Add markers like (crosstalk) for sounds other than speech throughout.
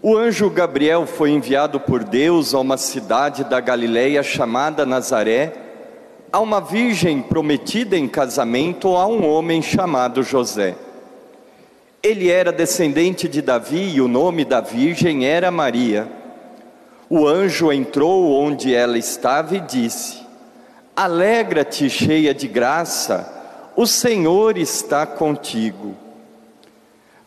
o anjo Gabriel foi enviado por Deus a uma cidade da Galiléia chamada Nazaré, a uma virgem prometida em casamento a um homem chamado José. Ele era descendente de Davi e o nome da virgem era Maria. O anjo entrou onde ela estava e disse: Alegra-te, cheia de graça, o Senhor está contigo.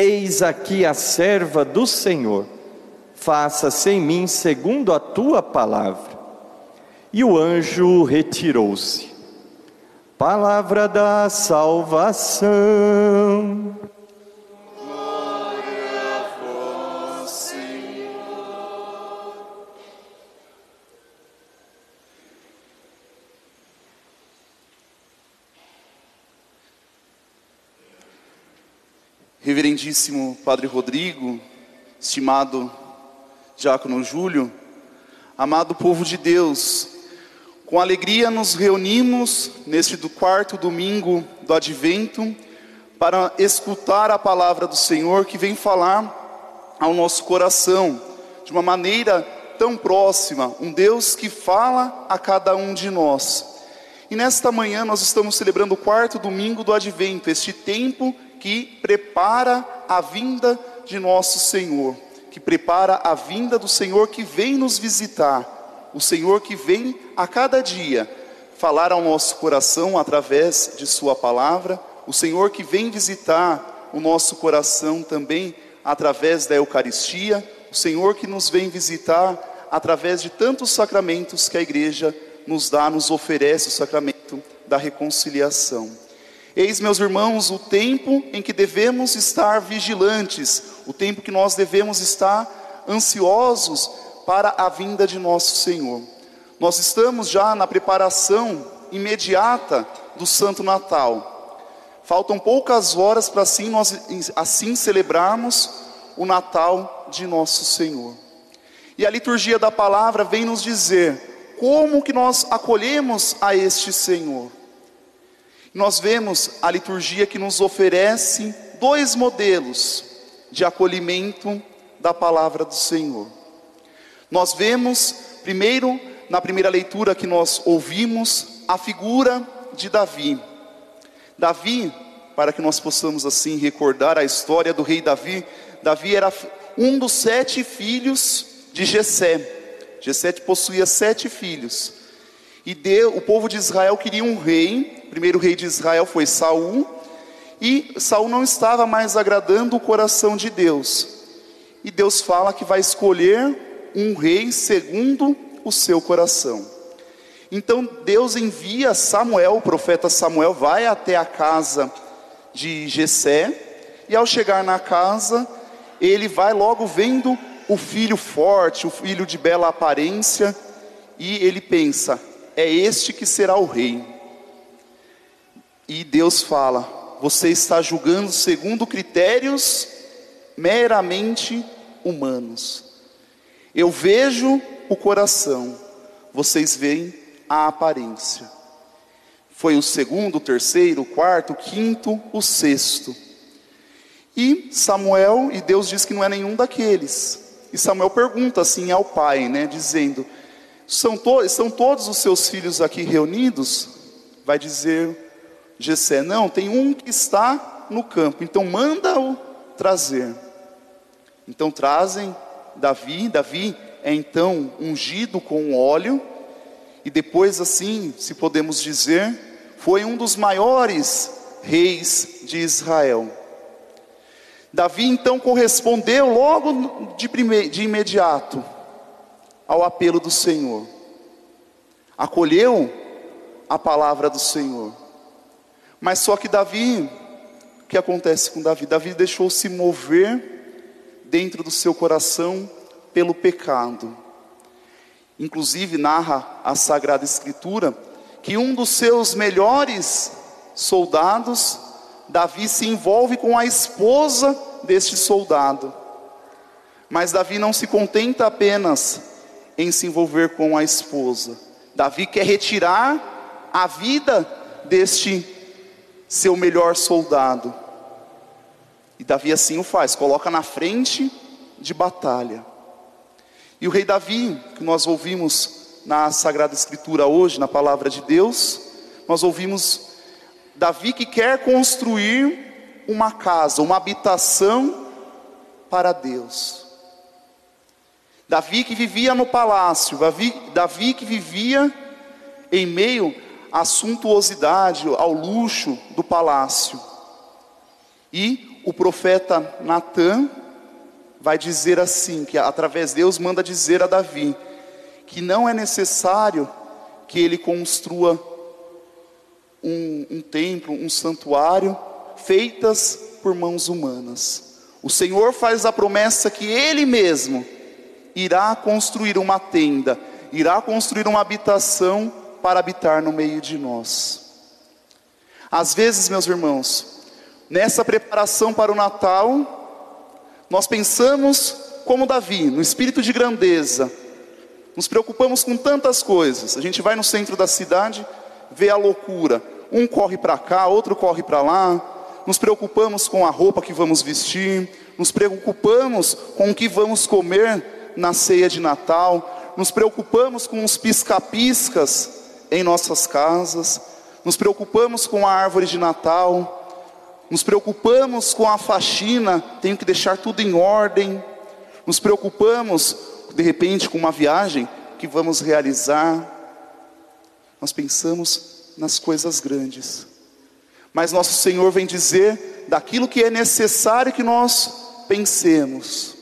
Eis aqui a serva do Senhor, faça-se em mim segundo a tua palavra. E o anjo retirou-se. Palavra da salvação. Reverendíssimo Padre Rodrigo, estimado Diácono Júlio, amado povo de Deus, com alegria nos reunimos neste do quarto domingo do Advento para escutar a palavra do Senhor que vem falar ao nosso coração de uma maneira tão próxima, um Deus que fala a cada um de nós. E nesta manhã nós estamos celebrando o quarto domingo do Advento, este tempo que prepara a vinda de nosso Senhor, que prepara a vinda do Senhor que vem nos visitar, o Senhor que vem a cada dia falar ao nosso coração através de Sua palavra, o Senhor que vem visitar o nosso coração também através da Eucaristia, o Senhor que nos vem visitar através de tantos sacramentos que a igreja nos dá, nos oferece o sacramento da reconciliação. Eis, meus irmãos, o tempo em que devemos estar vigilantes, o tempo que nós devemos estar ansiosos para a vinda de nosso Senhor. Nós estamos já na preparação imediata do Santo Natal. Faltam poucas horas para assim nós assim celebrarmos o Natal de nosso Senhor. E a liturgia da palavra vem nos dizer como que nós acolhemos a este Senhor. Nós vemos a liturgia que nos oferece dois modelos de acolhimento da palavra do Senhor. Nós vemos, primeiro, na primeira leitura que nós ouvimos, a figura de Davi. Davi, para que nós possamos assim recordar a história do rei Davi, Davi era um dos sete filhos de Jessé. Jessé possuía sete filhos. E deu, o povo de Israel queria um rei. O primeiro rei de Israel foi Saul. E Saul não estava mais agradando o coração de Deus. E Deus fala que vai escolher um rei segundo o seu coração. Então Deus envia Samuel, o profeta Samuel, vai até a casa de Jessé, e ao chegar na casa, ele vai logo vendo o filho forte, o filho de bela aparência, e ele pensa: é este que será o rei. E Deus fala: você está julgando segundo critérios meramente humanos. Eu vejo o coração, vocês veem a aparência. Foi o segundo, o terceiro, o quarto, o quinto, o sexto. E Samuel, e Deus diz que não é nenhum daqueles. E Samuel pergunta assim ao pai, né, dizendo: São, to São todos os seus filhos aqui reunidos? Vai dizer Gessé: Não, tem um que está no campo, então manda-o trazer. Então trazem Davi, Davi é então ungido com óleo, e depois, assim, se podemos dizer, foi um dos maiores reis de Israel. Davi então correspondeu logo de, prime... de imediato ao apelo do Senhor, acolheu a palavra do Senhor. Mas só que Davi, o que acontece com Davi? Davi deixou-se mover dentro do seu coração pelo pecado. Inclusive narra a Sagrada Escritura que um dos seus melhores soldados, Davi se envolve com a esposa deste soldado. Mas Davi não se contenta apenas em se envolver com a esposa. Davi quer retirar a vida deste seu melhor soldado. E Davi assim o faz, coloca na frente de batalha. E o rei Davi, que nós ouvimos na Sagrada Escritura hoje, na palavra de Deus, nós ouvimos Davi que quer construir uma casa, uma habitação para Deus. Davi que vivia no palácio, Davi, Davi que vivia em meio à suntuosidade, ao luxo do palácio. E o profeta Natã vai dizer assim, que através de Deus manda dizer a Davi, que não é necessário que ele construa um, um templo, um santuário, feitas por mãos humanas. O Senhor faz a promessa que Ele mesmo irá construir uma tenda, irá construir uma habitação para habitar no meio de nós. Às vezes, meus irmãos, nessa preparação para o Natal, nós pensamos como Davi, no espírito de grandeza. Nos preocupamos com tantas coisas. A gente vai no centro da cidade, vê a loucura. Um corre para cá, outro corre para lá. Nos preocupamos com a roupa que vamos vestir, nos preocupamos com o que vamos comer na ceia de Natal, nos preocupamos com os pisca-piscas em nossas casas, nos preocupamos com a árvore de Natal, nos preocupamos com a faxina, tenho que deixar tudo em ordem, nos preocupamos, de repente, com uma viagem que vamos realizar, nós pensamos nas coisas grandes, mas nosso Senhor vem dizer daquilo que é necessário que nós pensemos,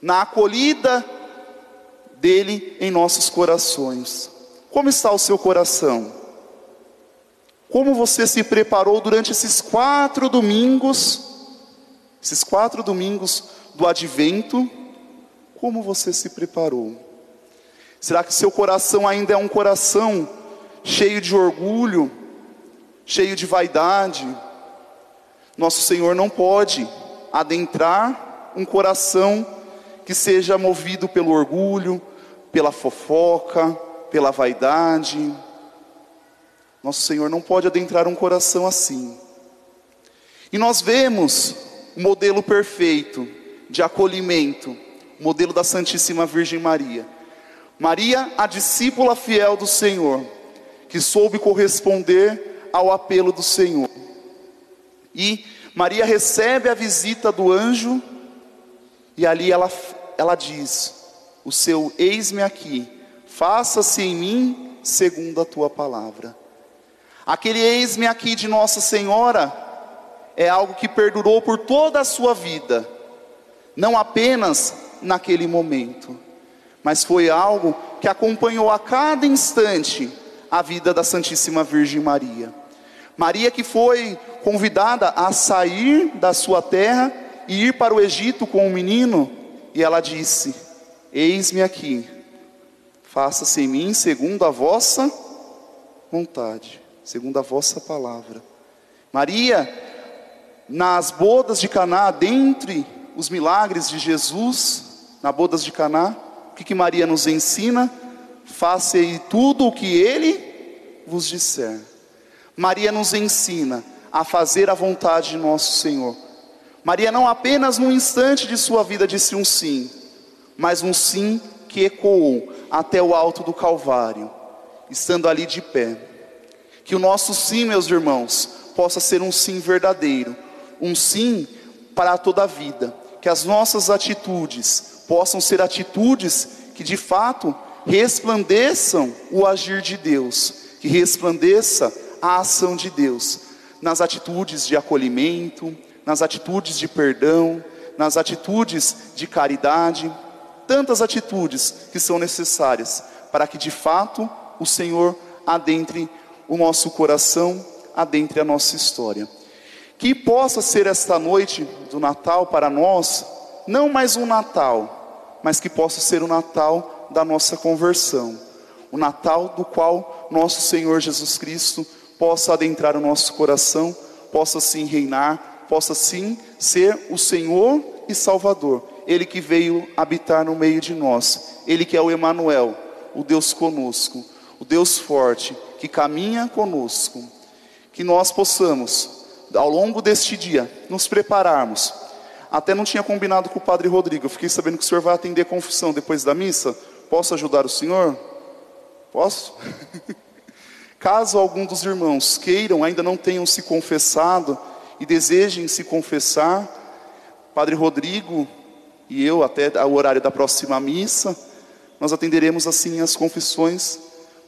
na acolhida dEle em nossos corações. Como está o seu coração? Como você se preparou durante esses quatro domingos, esses quatro domingos do advento, como você se preparou? Será que seu coração ainda é um coração cheio de orgulho, cheio de vaidade? Nosso Senhor não pode adentrar um coração que seja movido pelo orgulho, pela fofoca, pela vaidade. Nosso Senhor não pode adentrar um coração assim. E nós vemos o modelo perfeito de acolhimento, o modelo da Santíssima Virgem Maria. Maria, a discípula fiel do Senhor, que soube corresponder ao apelo do Senhor. E Maria recebe a visita do anjo, e ali ela, ela diz: O seu eis-me aqui, faça-se em mim segundo a tua palavra. Aquele eis-me aqui de Nossa Senhora é algo que perdurou por toda a sua vida, não apenas naquele momento, mas foi algo que acompanhou a cada instante a vida da Santíssima Virgem Maria. Maria que foi convidada a sair da sua terra e ir para o Egito com o um menino, e ela disse: Eis-me aqui, faça-se em mim segundo a vossa vontade, segundo a vossa palavra. Maria, nas bodas de Caná, dentre os milagres de Jesus, na bodas de Caná, o que, que Maria nos ensina? Faça aí tudo o que ele vos disser. Maria nos ensina a fazer a vontade de nosso Senhor. Maria não apenas num instante de sua vida disse um sim, mas um sim que ecoou até o alto do Calvário, estando ali de pé. Que o nosso sim, meus irmãos, possa ser um sim verdadeiro, um sim para toda a vida. Que as nossas atitudes possam ser atitudes que de fato resplandeçam o agir de Deus, que resplandeça a ação de Deus nas atitudes de acolhimento, nas atitudes de perdão, nas atitudes de caridade, tantas atitudes que são necessárias para que de fato o Senhor adentre o nosso coração, adentre a nossa história. Que possa ser esta noite do Natal para nós, não mais um Natal, mas que possa ser o Natal da nossa conversão, o Natal do qual nosso Senhor Jesus Cristo possa adentrar o nosso coração, possa sim reinar, possa sim ser o Senhor e Salvador. Ele que veio habitar no meio de nós, ele que é o Emanuel, o Deus conosco, o Deus forte que caminha conosco. Que nós possamos, ao longo deste dia, nos prepararmos. Até não tinha combinado com o Padre Rodrigo. Eu fiquei sabendo que o senhor vai atender confissão depois da missa. Posso ajudar o senhor? Posso? (laughs) Caso algum dos irmãos queiram, ainda não tenham se confessado e desejem se confessar, Padre Rodrigo e eu, até o horário da próxima missa, nós atenderemos assim as confissões,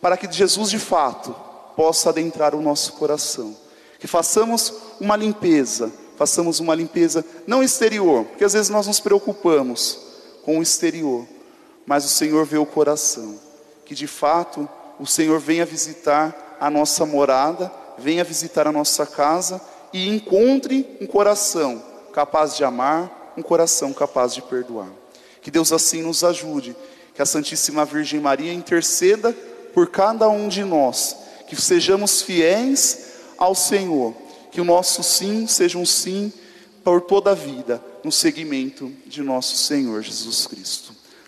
para que Jesus de fato possa adentrar o nosso coração. Que façamos uma limpeza, façamos uma limpeza não exterior, porque às vezes nós nos preocupamos com o exterior, mas o Senhor vê o coração. Que de fato o Senhor venha visitar a nossa morada, venha visitar a nossa casa e encontre um coração capaz de amar, um coração capaz de perdoar. Que Deus assim nos ajude, que a Santíssima Virgem Maria interceda por cada um de nós, que sejamos fiéis ao Senhor, que o nosso sim seja um sim por toda a vida, no seguimento de nosso Senhor Jesus Cristo.